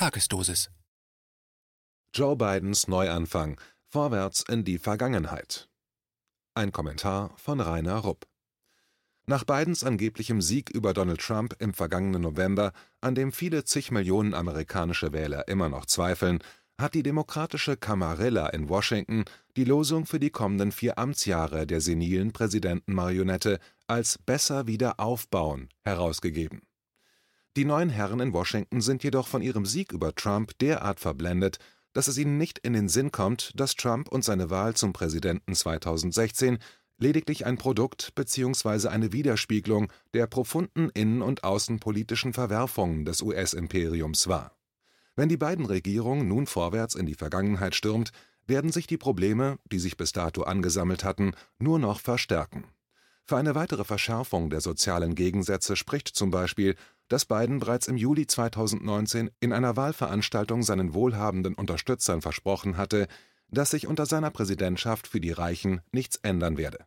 Tagesdosis. Joe Bidens Neuanfang. Vorwärts in die Vergangenheit. Ein Kommentar von Rainer Rupp. Nach Bidens angeblichem Sieg über Donald Trump im vergangenen November, an dem viele zig Millionen amerikanische Wähler immer noch zweifeln, hat die demokratische Camarilla in Washington die Losung für die kommenden vier Amtsjahre der senilen Präsidentenmarionette als Besser wieder aufbauen herausgegeben. Die neuen Herren in Washington sind jedoch von ihrem Sieg über Trump derart verblendet, dass es ihnen nicht in den Sinn kommt, dass Trump und seine Wahl zum Präsidenten 2016 lediglich ein Produkt bzw. eine Widerspiegelung der profunden innen- und außenpolitischen Verwerfungen des US-Imperiums war. Wenn die beiden Regierungen nun vorwärts in die Vergangenheit stürmt, werden sich die Probleme, die sich bis dato angesammelt hatten, nur noch verstärken. Für eine weitere Verschärfung der sozialen Gegensätze spricht zum Beispiel, dass Biden bereits im Juli 2019 in einer Wahlveranstaltung seinen wohlhabenden Unterstützern versprochen hatte, dass sich unter seiner Präsidentschaft für die Reichen nichts ändern werde.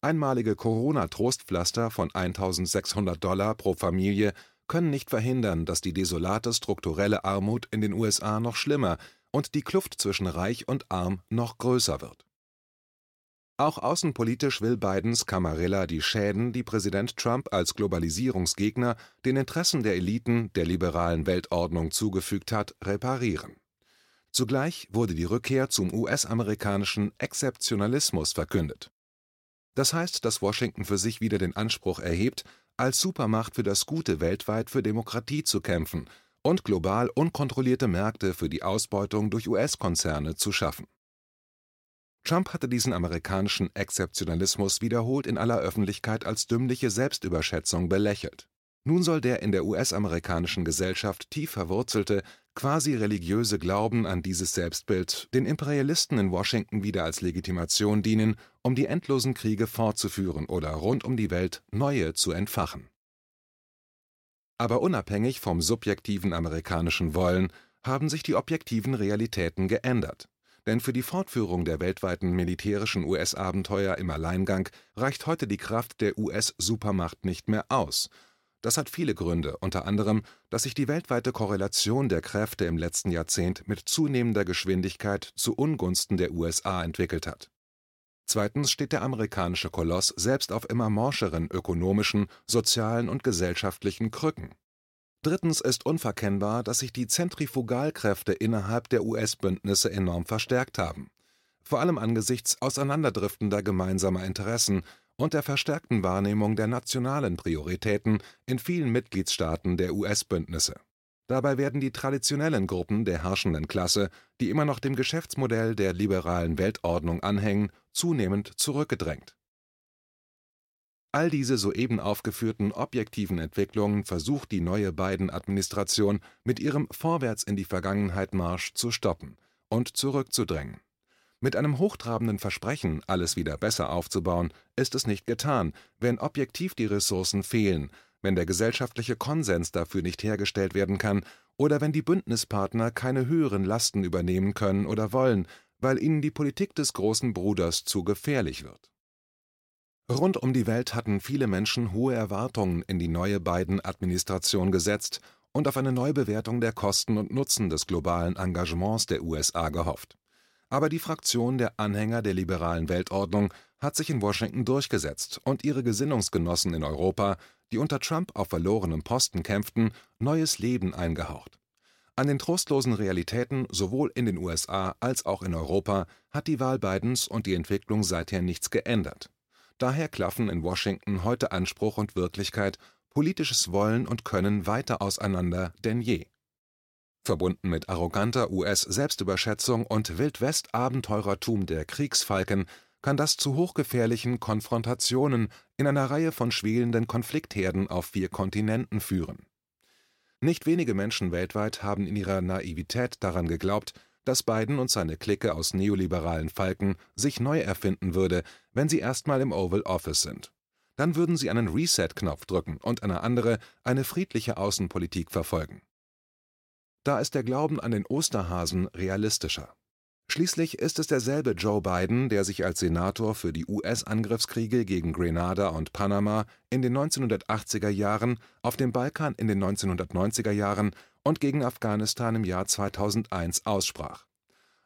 Einmalige Corona-Trostpflaster von 1.600 Dollar pro Familie können nicht verhindern, dass die desolate strukturelle Armut in den USA noch schlimmer und die Kluft zwischen Reich und Arm noch größer wird. Auch außenpolitisch will Bidens Camarilla die Schäden, die Präsident Trump als Globalisierungsgegner den Interessen der Eliten der liberalen Weltordnung zugefügt hat, reparieren. Zugleich wurde die Rückkehr zum US-amerikanischen Exzeptionalismus verkündet. Das heißt, dass Washington für sich wieder den Anspruch erhebt, als Supermacht für das Gute weltweit für Demokratie zu kämpfen und global unkontrollierte Märkte für die Ausbeutung durch US-Konzerne zu schaffen. Trump hatte diesen amerikanischen Exzeptionalismus wiederholt in aller Öffentlichkeit als dümmliche Selbstüberschätzung belächelt. Nun soll der in der US-amerikanischen Gesellschaft tief verwurzelte, quasi religiöse Glauben an dieses Selbstbild den Imperialisten in Washington wieder als Legitimation dienen, um die endlosen Kriege fortzuführen oder rund um die Welt neue zu entfachen. Aber unabhängig vom subjektiven amerikanischen Wollen haben sich die objektiven Realitäten geändert. Denn für die Fortführung der weltweiten militärischen US-Abenteuer im Alleingang reicht heute die Kraft der US-Supermacht nicht mehr aus. Das hat viele Gründe, unter anderem, dass sich die weltweite Korrelation der Kräfte im letzten Jahrzehnt mit zunehmender Geschwindigkeit zu Ungunsten der USA entwickelt hat. Zweitens steht der amerikanische Koloss selbst auf immer morscheren ökonomischen, sozialen und gesellschaftlichen Krücken Drittens ist unverkennbar, dass sich die Zentrifugalkräfte innerhalb der US-Bündnisse enorm verstärkt haben, vor allem angesichts auseinanderdriftender gemeinsamer Interessen und der verstärkten Wahrnehmung der nationalen Prioritäten in vielen Mitgliedstaaten der US-Bündnisse. Dabei werden die traditionellen Gruppen der herrschenden Klasse, die immer noch dem Geschäftsmodell der liberalen Weltordnung anhängen, zunehmend zurückgedrängt All diese soeben aufgeführten objektiven Entwicklungen versucht die neue Biden-Administration mit ihrem Vorwärts-in-die-Vergangenheit-Marsch zu stoppen und zurückzudrängen. Mit einem hochtrabenden Versprechen, alles wieder besser aufzubauen, ist es nicht getan, wenn objektiv die Ressourcen fehlen, wenn der gesellschaftliche Konsens dafür nicht hergestellt werden kann oder wenn die Bündnispartner keine höheren Lasten übernehmen können oder wollen, weil ihnen die Politik des großen Bruders zu gefährlich wird Rund um die Welt hatten viele Menschen hohe Erwartungen in die neue Biden-Administration gesetzt und auf eine Neubewertung der Kosten und Nutzen des globalen Engagements der USA gehofft. Aber die Fraktion der Anhänger der liberalen Weltordnung hat sich in Washington durchgesetzt und ihre Gesinnungsgenossen in Europa, die unter Trump auf verlorenem Posten kämpften, neues Leben eingehaucht. An den trostlosen Realitäten sowohl in den USA als auch in Europa hat die Wahl Bidens und die Entwicklung seither nichts geändert. Daher klaffen in Washington heute Anspruch und Wirklichkeit, politisches Wollen und Können weiter auseinander denn je. Verbunden mit arroganter US-Selbstüberschätzung und Wildwest-Abenteurertum der Kriegsfalken kann das zu hochgefährlichen Konfrontationen in einer Reihe von schwelenden Konfliktherden auf vier Kontinenten führen. Nicht wenige Menschen weltweit haben in ihrer Naivität daran geglaubt, dass Biden und seine Clique aus neoliberalen Falken sich neu erfinden würde, wenn sie erstmal im Oval Office sind. Dann würden sie einen Reset-Knopf drücken und eine andere, eine friedliche Außenpolitik verfolgen. Da ist der Glauben an den Osterhasen realistischer. Schließlich ist es derselbe Joe Biden, der sich als Senator für die US-Angriffskriege gegen Grenada und Panama in den 1980er Jahren, auf dem Balkan in den 1990er Jahren und gegen Afghanistan im Jahr 2001 aussprach.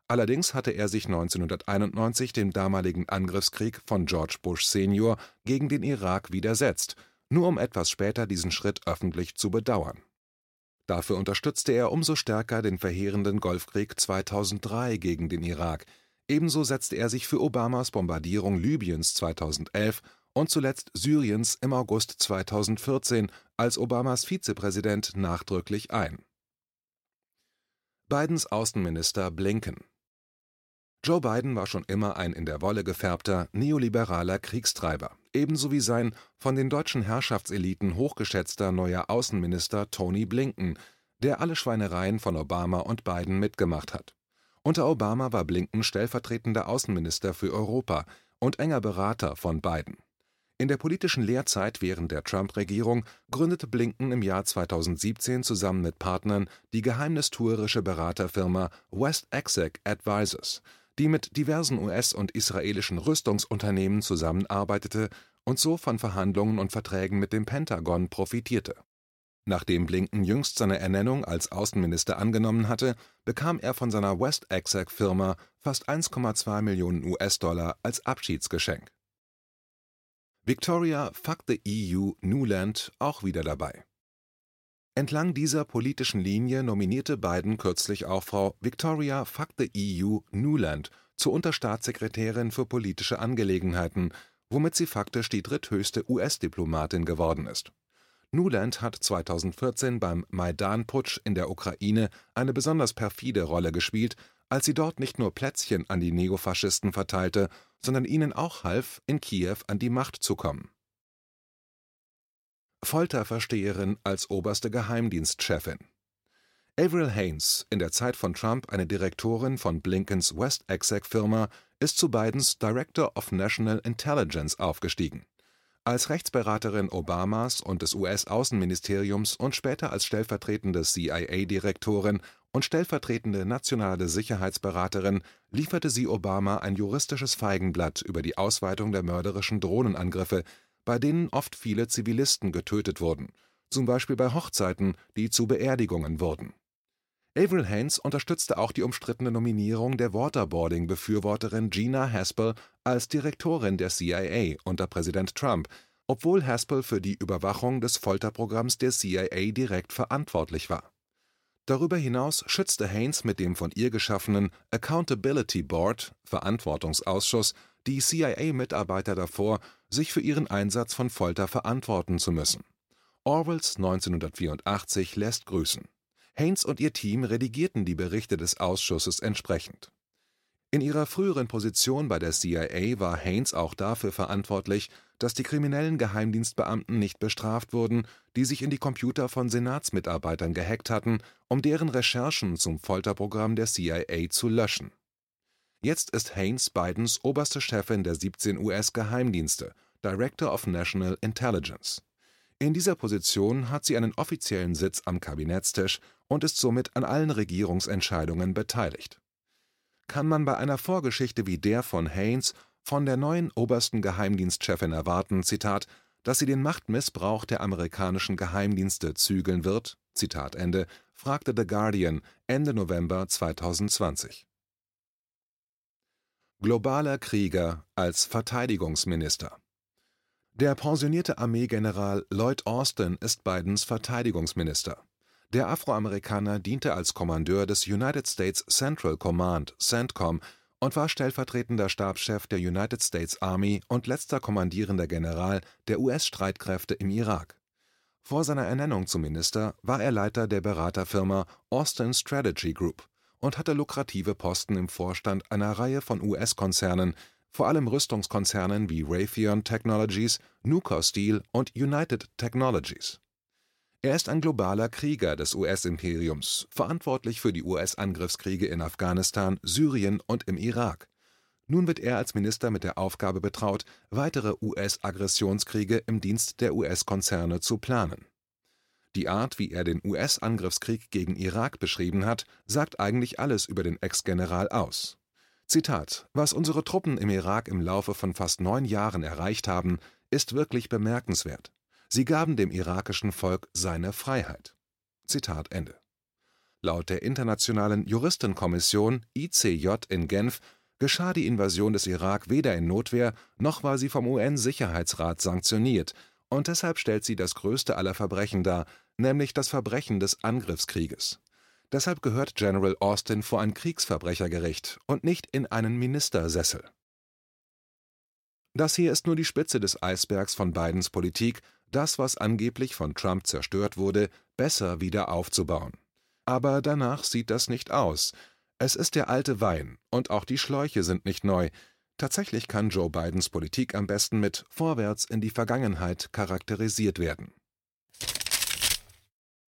Allerdings hatte er sich 1991 dem damaligen Angriffskrieg von George Bush senior gegen den Irak widersetzt, nur um etwas später diesen Schritt öffentlich zu bedauern Dafür unterstützte er umso stärker den verheerenden Golfkrieg 2003 gegen den Irak, ebenso setzte er sich für Obamas Bombardierung Libyens 2011 und zuletzt Syriens im August 2014 als Obamas Vizepräsident nachdrücklich ein. Bidens Außenminister Blinken. Joe Biden war schon immer ein in der Wolle gefärbter, neoliberaler Kriegstreiber, ebenso wie sein von den deutschen Herrschaftseliten hochgeschätzter neuer Außenminister Tony Blinken, der alle Schweinereien von Obama und Biden mitgemacht hat. Unter Obama war Blinken stellvertretender Außenminister für Europa und enger Berater von Biden. In der politischen Lehrzeit während der Trump-Regierung gründete Blinken im Jahr 2017 zusammen mit Partnern die geheimnistuerische Beraterfirma West Exec Advisors die mit diversen US und israelischen Rüstungsunternehmen zusammenarbeitete und so von Verhandlungen und Verträgen mit dem Pentagon profitierte. Nachdem Blinken jüngst seine Ernennung als Außenminister angenommen hatte, bekam er von seiner West Exec-Firma fast 1,2 Millionen US-Dollar als Abschiedsgeschenk. Victoria Fuck the EU Newland auch wieder dabei Entlang dieser politischen Linie nominierte Biden kürzlich auch Frau Victoria Fuck the EU Nuland zur Unterstaatssekretärin für politische Angelegenheiten, womit sie faktisch die dritthöchste US-Diplomatin geworden ist. Nuland hat 2014 beim Maidan-Putsch in der Ukraine eine besonders perfide Rolle gespielt, als sie dort nicht nur Plätzchen an die Neofaschisten verteilte, sondern ihnen auch half, in Kiew an die Macht zu kommen Folterversteherin als oberste Geheimdienstchefin. Avril Haines, in der Zeit von Trump eine Direktorin von Blinkens West Exec-Firma, ist zu Bidens Director of National Intelligence aufgestiegen. Als Rechtsberaterin Obamas und des US-Außenministeriums und später als stellvertretende CIA-Direktorin und stellvertretende nationale Sicherheitsberaterin lieferte sie Obama ein juristisches Feigenblatt über die Ausweitung der mörderischen Drohnenangriffe bei denen oft viele Zivilisten getötet wurden, zum Beispiel bei Hochzeiten, die zu Beerdigungen wurden. Avril Haines unterstützte auch die umstrittene Nominierung der Waterboarding-Befürworterin Gina Haspel als Direktorin der CIA unter Präsident Trump, obwohl Haspel für die Überwachung des Folterprogramms der CIA direkt verantwortlich war. Darüber hinaus schützte Haines mit dem von ihr geschaffenen Accountability Board (Verantwortungsausschuss) die CIA-Mitarbeiter davor, sich für ihren Einsatz von Folter verantworten zu müssen. Orwells 1984 lässt grüßen. Haines und ihr Team redigierten die Berichte des Ausschusses entsprechend. In ihrer früheren Position bei der CIA war Haines auch dafür verantwortlich, dass die kriminellen Geheimdienstbeamten nicht bestraft wurden, die sich in die Computer von Senatsmitarbeitern gehackt hatten, um deren Recherchen zum Folterprogramm der CIA zu löschen Jetzt ist Haines Bidens oberste Chefin der 17 US-Geheimdienste (Director of National Intelligence). In dieser Position hat sie einen offiziellen Sitz am Kabinettstisch und ist somit an allen Regierungsentscheidungen beteiligt. Kann man bei einer Vorgeschichte wie der von Haines von der neuen obersten Geheimdienstchefin erwarten, Zitat, dass sie den Machtmissbrauch der amerikanischen Geheimdienste zügeln wird? Zitat Ende, fragte The Guardian Ende November 2020 Globaler Krieger als Verteidigungsminister Der pensionierte Armeegeneral Lloyd Austin ist Bidens Verteidigungsminister. Der Afroamerikaner diente als Kommandeur des United States Central Command (CENTCOM) und war stellvertretender Stabschef der United States Army und letzter kommandierender General der US-Streitkräfte im Irak. Vor seiner Ernennung zum Minister war er Leiter der Beraterfirma Austin Strategy Group und hatte lukrative Posten im Vorstand einer Reihe von US-Konzernen, vor allem Rüstungskonzernen wie Raytheon Technologies, Nucor Steel und United Technologies. Er ist ein globaler Krieger des US-Imperiums, verantwortlich für die US-Angriffskriege in Afghanistan, Syrien und im Irak. Nun wird er als Minister mit der Aufgabe betraut, weitere US-Aggressionskriege im Dienst der US-Konzerne zu planen die Art, wie er den US-Angriffskrieg gegen Irak beschrieben hat, sagt eigentlich alles über den Ex-General aus. Zitat: Was unsere Truppen im Irak im Laufe von fast neun Jahren erreicht haben, ist wirklich bemerkenswert. Sie gaben dem irakischen Volk seine Freiheit. Zitat Ende. Laut der Internationalen Juristenkommission ICJ in Genf geschah die Invasion des Irak weder in Notwehr noch war sie vom UN-Sicherheitsrat sanktioniert, und deshalb stellt sie das größte aller Verbrechen dar, nämlich das Verbrechen des Angriffskrieges. Deshalb gehört General Austin vor ein Kriegsverbrechergericht und nicht in einen Ministersessel. Das hier ist nur die Spitze des Eisbergs von Bidens Politik, das, was angeblich von Trump zerstört wurde, besser wieder aufzubauen. Aber danach sieht das nicht aus. Es ist der alte Wein, und auch die Schläuche sind nicht neu. Tatsächlich kann Joe Bidens Politik am besten mit Vorwärts in die Vergangenheit charakterisiert werden